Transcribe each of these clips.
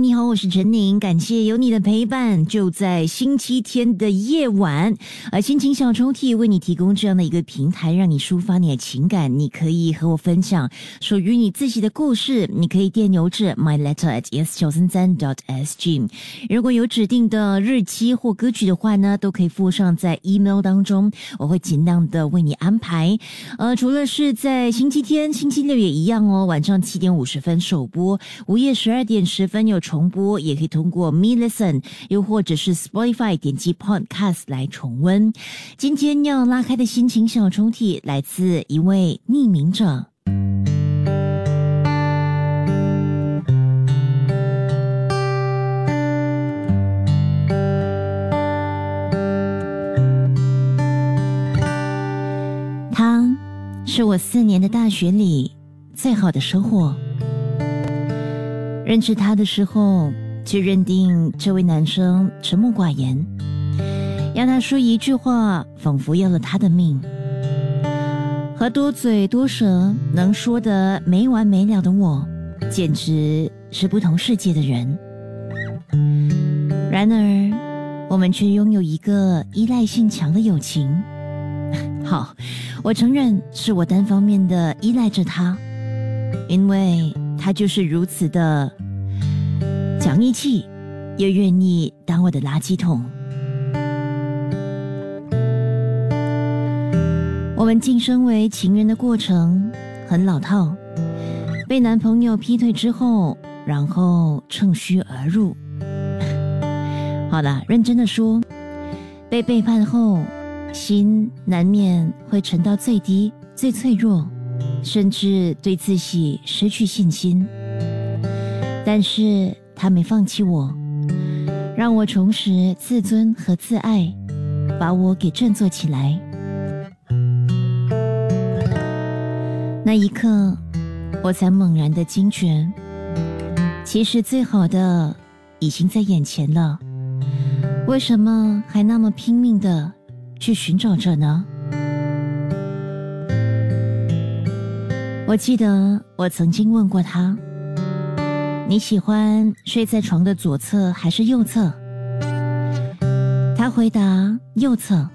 你好，我是陈宁，感谢有你的陪伴。就在星期天的夜晚，而心情小抽屉为你提供这样的一个平台，让你抒发你的情感。你可以和我分享属于你自己的故事，你可以电邮至 my letter at s 九三三 dot s g。如果有指定的日期或歌曲的话呢，都可以附上在 email 当中，我会尽量的为你安排。呃，除了是在星期天、星期六也一样哦，晚上七点五十分首播，午夜十二点十分。有重播，也可以通过 Me Listen，又或者是 Spotify 点击 Podcast 来重温。今天要拉开的心情小抽屉，来自一位匿名者。他是我四年的大学里最好的收获。认识他的时候，就认定这位男生沉默寡言，要他说一句话，仿佛要了他的命。和多嘴多舌、能说的没完没了的我，简直是不同世界的人。然而，我们却拥有一个依赖性强的友情。好，我承认是我单方面的依赖着他，因为。他就是如此的讲义气，又愿意当我的垃圾桶。我们晋升为情人的过程很老套，被男朋友劈腿之后，然后趁虚而入。好了，认真的说，被背叛后，心难免会沉到最低、最脆弱。甚至对自己失去信心，但是他没放弃我，让我重拾自尊和自爱，把我给振作起来。那一刻，我才猛然的惊觉，其实最好的已经在眼前了，为什么还那么拼命的去寻找着呢？我记得我曾经问过他：“你喜欢睡在床的左侧还是右侧？”他回答：“右侧。”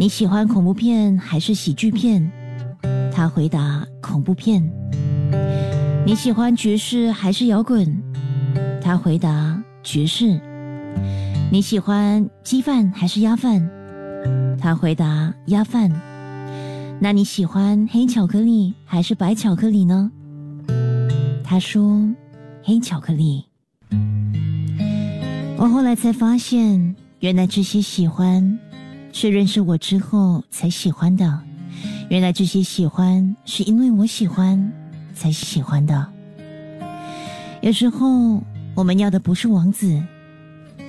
你喜欢恐怖片还是喜剧片？他回答：“恐怖片。”你喜欢爵士还是摇滚？他回答：“爵士。”你喜欢鸡饭还是鸭饭？他回答：“鸭饭。”那你喜欢黑巧克力还是白巧克力呢？他说：“黑巧克力。”我后来才发现，原来这些喜欢是认识我之后才喜欢的。原来这些喜欢是因为我喜欢才喜欢的。有时候我们要的不是王子，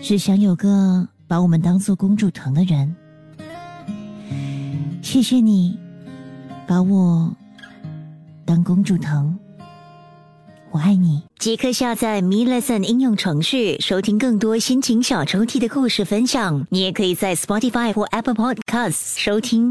是想有个把我们当做公主疼的人。谢谢你。把我当公主疼，我爱你。即刻下载 Me Lesson 应用程序，收听更多心情小抽屉的故事分享。你也可以在 Spotify 或 Apple Podcasts 收听。